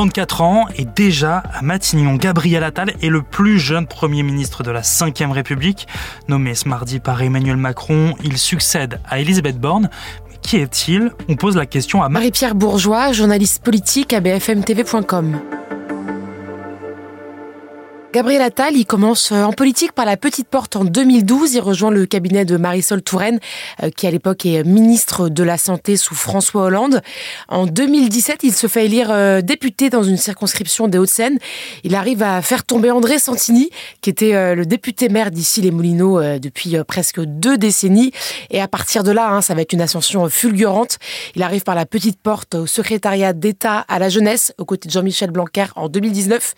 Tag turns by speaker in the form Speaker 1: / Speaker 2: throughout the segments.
Speaker 1: 34 ans et déjà à Matignon, Gabriel Attal est le plus jeune Premier ministre de la Ve République. Nommé ce mardi par Emmanuel Macron, il succède à Elisabeth Borne. Qui est-il? On pose la question à
Speaker 2: Marie-Pierre Bourgeois, journaliste politique à bfmtv.com. Gabriel Attal, il commence euh, en politique par la petite porte en 2012. Il rejoint le cabinet de Marisol Touraine, euh, qui à l'époque est ministre de la Santé sous François Hollande. En 2017, il se fait élire euh, député dans une circonscription des Hauts-de-Seine. Il arrive à faire tomber André Santini, qui était le député maire d'ici les Moulineaux depuis presque deux décennies. Et à partir de là, ça va être une ascension fulgurante. Il arrive par la petite porte au secrétariat d'État à la jeunesse, aux côtés de Jean-Michel Blanquer en 2019.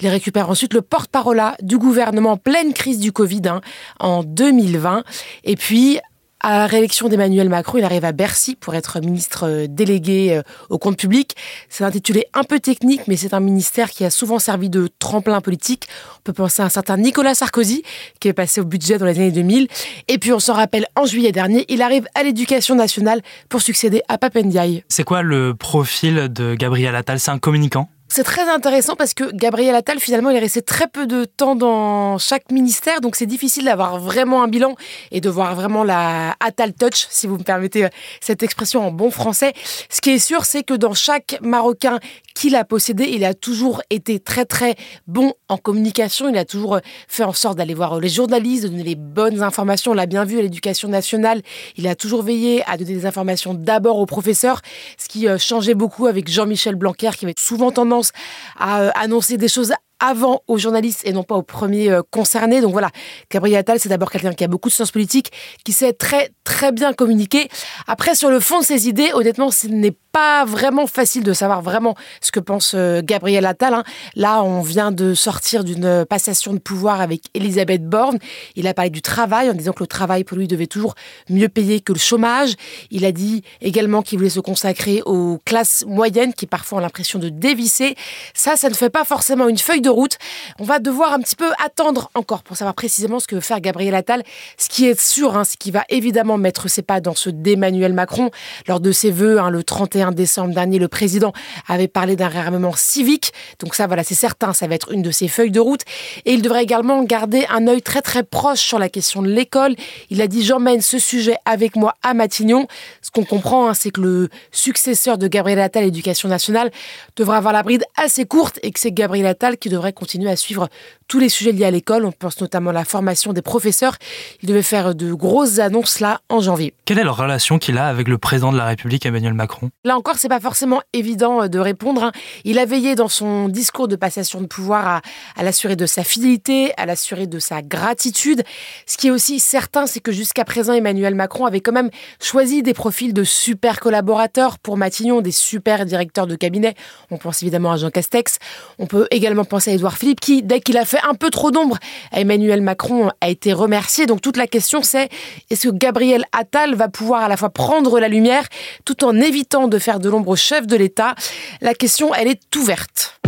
Speaker 2: Il récupère ensuite le porte-parole du gouvernement pleine crise du Covid hein, en 2020. Et puis, à la réélection d'Emmanuel Macron, il arrive à Bercy pour être ministre euh, délégué euh, au compte public. C'est intitulé un peu technique, mais c'est un ministère qui a souvent servi de tremplin politique. On peut penser à un certain Nicolas Sarkozy, qui est passé au budget dans les années 2000. Et puis, on s'en rappelle, en juillet dernier, il arrive à l'éducation nationale pour succéder à Papendiaï.
Speaker 1: C'est quoi le profil de Gabriel Attal? C'est un communicant?
Speaker 2: C'est très intéressant parce que Gabriel Attal, finalement, il est resté très peu de temps dans chaque ministère, donc c'est difficile d'avoir vraiment un bilan et de voir vraiment la Attal touch, si vous me permettez euh, cette expression en bon français. Ce qui est sûr, c'est que dans chaque Marocain qu'il a possédé, il a toujours été très très bon en communication. Il a toujours euh, fait en sorte d'aller voir euh, les journalistes, de donner les bonnes informations. On l'a bien vu à l'éducation nationale. Il a toujours veillé à donner des informations d'abord aux professeurs, ce qui changeait beaucoup avec Jean-Michel Blanquer, qui avait souvent tendance à euh, annoncer des choses avant aux journalistes et non pas aux premiers euh, concernés. Donc voilà, Gabriel Attal, c'est d'abord quelqu'un qui a beaucoup de sens politique, qui sait très très bien communiquer. Après, sur le fond de ses idées, honnêtement, ce n'est pas vraiment facile de savoir vraiment ce que pense euh, Gabriel Attal. Hein. Là, on vient de sortir d'une passation de pouvoir avec Elisabeth Borne. Il a parlé du travail en disant que le travail pour lui devait toujours mieux payer que le chômage. Il a dit également qu'il voulait se consacrer aux classes moyennes qui parfois ont l'impression de dévisser. Ça, ça ne fait pas forcément une feuille de route. On va devoir un petit peu attendre encore pour savoir précisément ce que veut faire Gabriel Attal. Ce qui est sûr, hein, c'est qu'il va évidemment mettre ses pas dans ce d'Emmanuel Macron. Lors de ses vœux, hein, le 31 décembre dernier, le président avait parlé d'un réarmement civique. Donc ça, voilà, c'est certain, ça va être une de ses feuilles de route. Et il devrait également garder un œil très très proche sur la question de l'école. Il a dit j'emmène ce sujet avec moi à Matignon. Ce qu'on comprend, hein, c'est que le successeur de Gabriel Attal, l'éducation nationale, devra avoir la bride assez courte et que c'est Gabriel Attal qui devrait continuer à suivre tous les sujets liés à l'école. On pense notamment à la formation des professeurs. Il devait faire de grosses annonces là en janvier.
Speaker 1: Quelle est la relation qu'il a avec le président de la République, Emmanuel Macron?
Speaker 2: Là encore, c'est pas forcément évident euh, de répondre. Hein. Il a veillé dans son discours de passation de pouvoir à, à l'assurer de sa fidélité, à l'assurer de sa gratitude. Ce qui est aussi certain, c'est que jusqu'à présent, Emmanuel Macron avait quand même choisi des profils de super collaborateurs pour Matignon, des super directeurs de cabinet. On pense évidemment à Jean Castex. On peut également penser Édouard Philippe qui, dès qu'il a fait un peu trop d'ombre à Emmanuel Macron, a été remercié. Donc toute la question c'est est-ce que Gabriel Attal va pouvoir à la fois prendre la lumière tout en évitant de faire de l'ombre au chef de l'État? La question, elle est ouverte.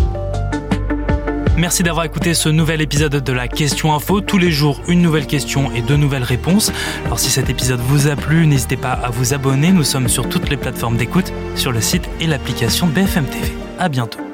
Speaker 1: Merci d'avoir écouté ce nouvel épisode de la Question Info. Tous les jours, une nouvelle question et deux nouvelles réponses. Alors si cet épisode vous a plu, n'hésitez pas à vous abonner. Nous sommes sur toutes les plateformes d'écoute, sur le site et l'application BFM TV. À bientôt.